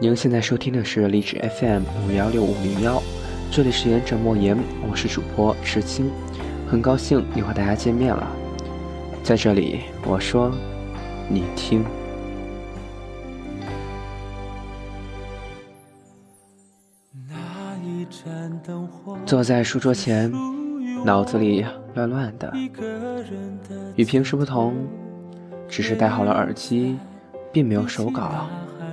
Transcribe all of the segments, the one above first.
您现在收听的是荔枝 FM 五幺六五零幺，这里是言者莫言，我是主播池青，很高兴又和大家见面了。在这里，我说，你听。坐在书桌前，脑子里乱乱的。与平时不同，只是戴好了耳机，并没有手稿，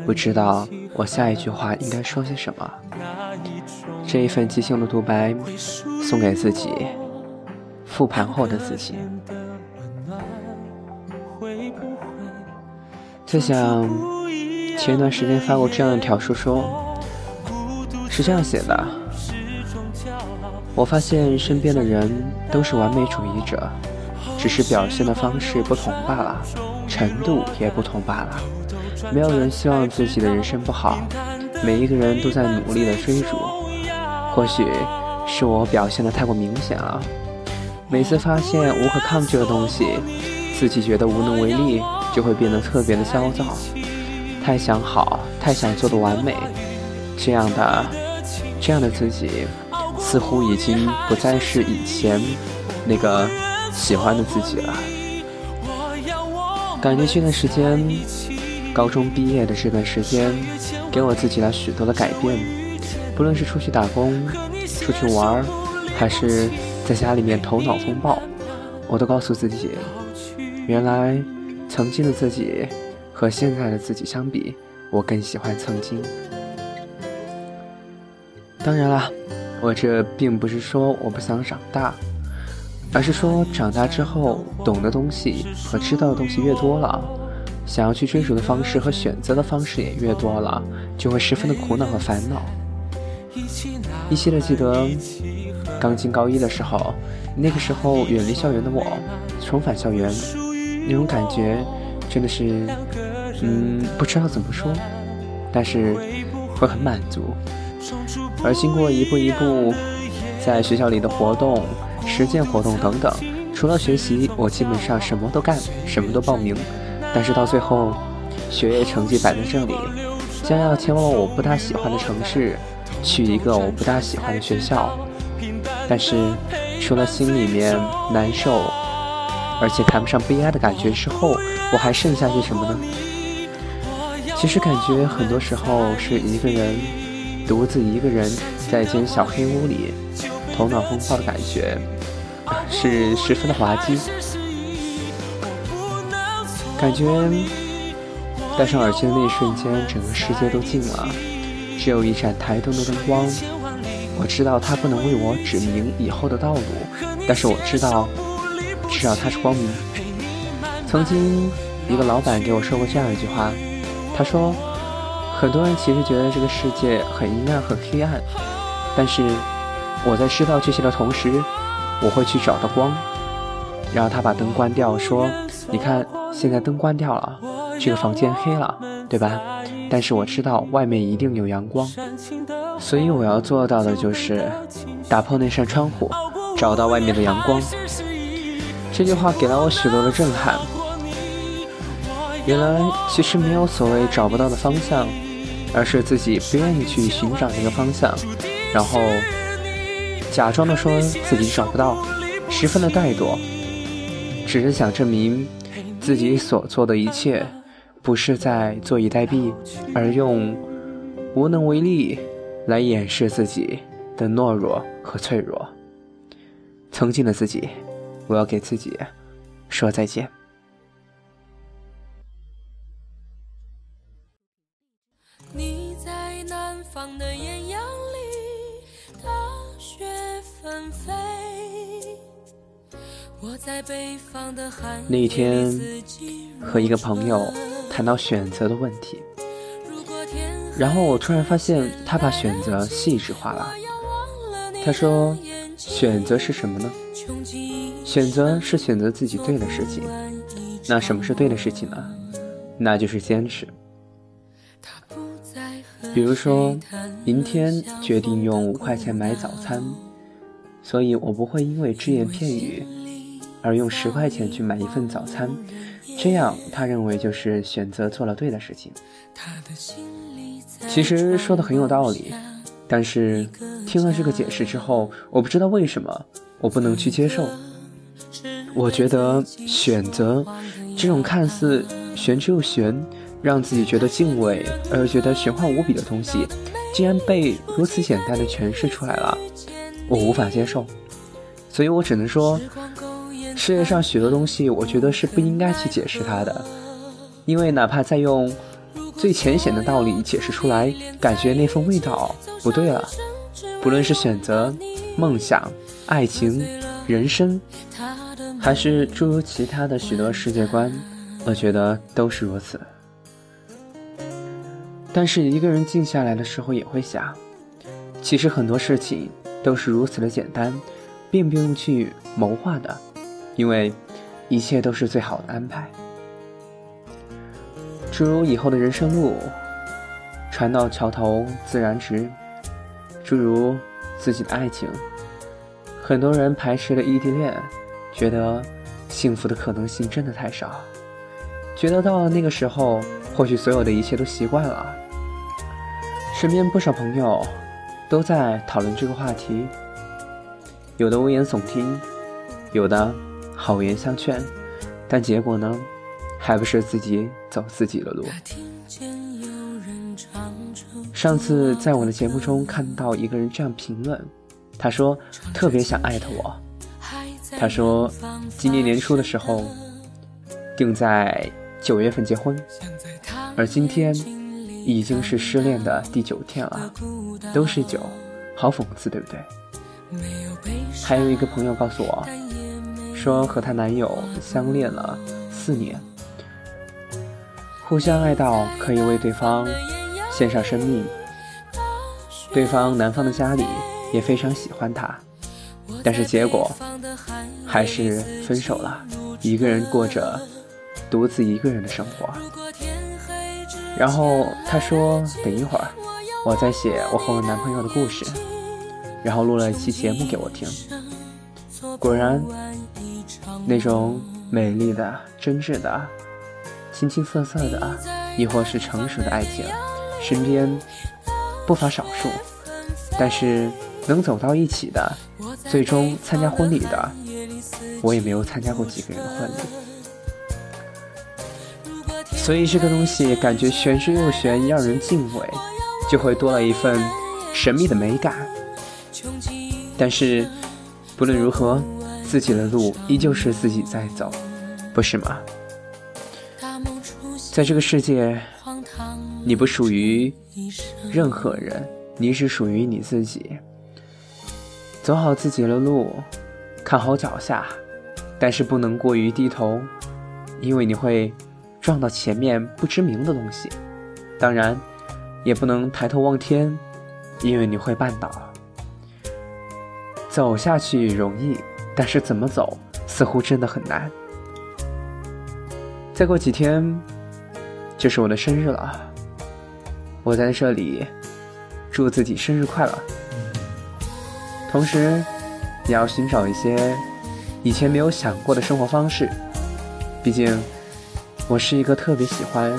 不知道我下一句话应该说些什么。这一份即兴的独白，送给自己，复盘后的自己。在想，前段时间发过这样一条说说，是这样写的。我发现身边的人都是完美主义者，只是表现的方式不同罢了，程度也不同罢了。没有人希望自己的人生不好，每一个人都在努力的追逐。或许是我表现的太过明显了，每次发现无可抗拒的东西，自己觉得无能为力，就会变得特别的焦躁。太想好，太想做的完美，这样的，这样的自己。似乎已经不再是以前那个喜欢的自己了。感觉这段时间，高中毕业的这段时间，给我自己了许多的改变。不论是出去打工、出去玩，还是在家里面头脑风暴，我都告诉自己，原来曾经的自己和现在的自己相比，我更喜欢曾经。当然啦。我这并不是说我不想长大，而是说长大之后懂的东西和知道的东西越多了，想要去追逐的方式和选择的方式也越多了，就会十分的苦恼和烦恼。依稀的记得刚进高一的时候，那个时候远离校园的我，重返校园，那种感觉真的是，嗯，不知道怎么说，但是会很满足。而经过一步一步在学校里的活动、实践活动等等，除了学习，我基本上什么都干，什么都报名。但是到最后，学业成绩摆在这里，将要前往我不大喜欢的城市，去一个我不大喜欢的学校。但是，除了心里面难受，而且谈不上悲哀的感觉之后，我还剩下些什么呢？其实感觉很多时候是一个人。独自一个人在一间小黑屋里，头脑风暴的感觉 是十分的滑稽。感觉戴上耳机的那一瞬间，整个世界都静了，只有一盏台灯的灯光。我知道它不能为我指明以后的道路，但是我知道，至少它是光明。曾经，一个老板给我说过这样一句话，他说。很多人其实觉得这个世界很阴暗、很黑暗，但是我在知道这些的同时，我会去找到光。然后他把灯关掉，说：“你看，现在灯关掉了，这个房间黑了，对吧？但是我知道外面一定有阳光，所以我要做到的就是打破那扇窗户，找到外面的阳光。”这句话给了我许多的震撼。原来其实没有所谓找不到的方向。而是自己不愿意去寻找那个方向，然后假装的说自己找不到，十分的怠惰，只是想证明自己所做的一切不是在坐以待毙，而用无能为力来掩饰自己的懦弱和脆弱。曾经的自己，我要给自己说再见。那一天，和一个朋友谈到选择的问题，然后我突然发现他把选择细致化了。他说：“选择是什么呢？选择是选择自己对的事情。那什么是对的事情呢？那就是坚持。比如说，明天决定用五块钱买早餐，所以我不会因为只言片语。”而用十块钱去买一份早餐，这样他认为就是选择做了对的事情。其实说的很有道理，但是听了这个解释之后，我不知道为什么我不能去接受。我觉得选择这种看似玄之又玄，让自己觉得敬畏而又觉得玄幻无比的东西，竟然被如此简单的诠释出来了，我无法接受。所以我只能说，世界上许多东西，我觉得是不应该去解释它的，因为哪怕再用最浅显的道理解释出来，感觉那份味道不对了。不论是选择、梦想、爱情、人生，还是诸如其他的许多世界观，我觉得都是如此。但是一个人静下来的时候，也会想，其实很多事情都是如此的简单。并不用去谋划的，因为一切都是最好的安排。诸如以后的人生路，船到桥头自然直；诸如自己的爱情，很多人排斥了异地恋，觉得幸福的可能性真的太少，觉得到了那个时候，或许所有的一切都习惯了。身边不少朋友都在讨论这个话题。有的危言耸听，有的好言相劝，但结果呢，还不是自己走自己的路。上次在我的节目中看到一个人这样评论，他说特别想艾特我。他说今年年初的时候定在九月份结婚，而今天已经是失恋的第九天了，都是九，好讽刺，对不对？还有一个朋友告诉我，说和她男友相恋了四年，互相爱到可以为对方献上生命，对方男方的家里也非常喜欢她，但是结果还是分手了，一个人过着独自一个人的生活。然后她说：“等一会儿，我在写我和我男朋友的故事。”然后录了一期节目给我听，果然，那种美丽的、真挚的、青青涩涩的，亦或是成熟的爱情，身边不乏少数。但是能走到一起的，最终参加婚礼的，我也没有参加过几个人的婚礼。所以这个东西感觉玄之又玄，让人敬畏，就会多了一份神秘的美感。但是，不论如何，自己的路依旧是自己在走，不是吗？在这个世界，你不属于任何人，你只属于你自己。走好自己的路，看好脚下，但是不能过于低头，因为你会撞到前面不知名的东西。当然，也不能抬头望天，因为你会绊倒。走下去容易，但是怎么走似乎真的很难。再过几天就是我的生日了，我在这里祝自己生日快乐。同时，也要寻找一些以前没有想过的生活方式。毕竟，我是一个特别喜欢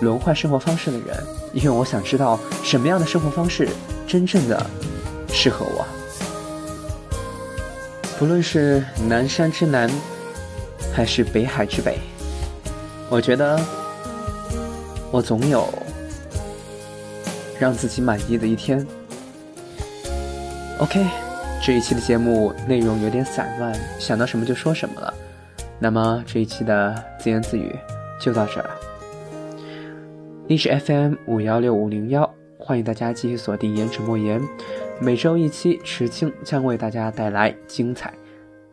轮换生活方式的人，因为我想知道什么样的生活方式真正的适合我。不论是南山之南，还是北海之北，我觉得我总有让自己满意的一天。OK，这一期的节目内容有点散乱，想到什么就说什么了。那么这一期的自言自语就到这儿了。历史 FM 五幺六五零幺，欢迎大家继续锁定言者莫言。每周一期，池青将为大家带来精彩。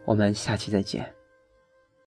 我们下期再见。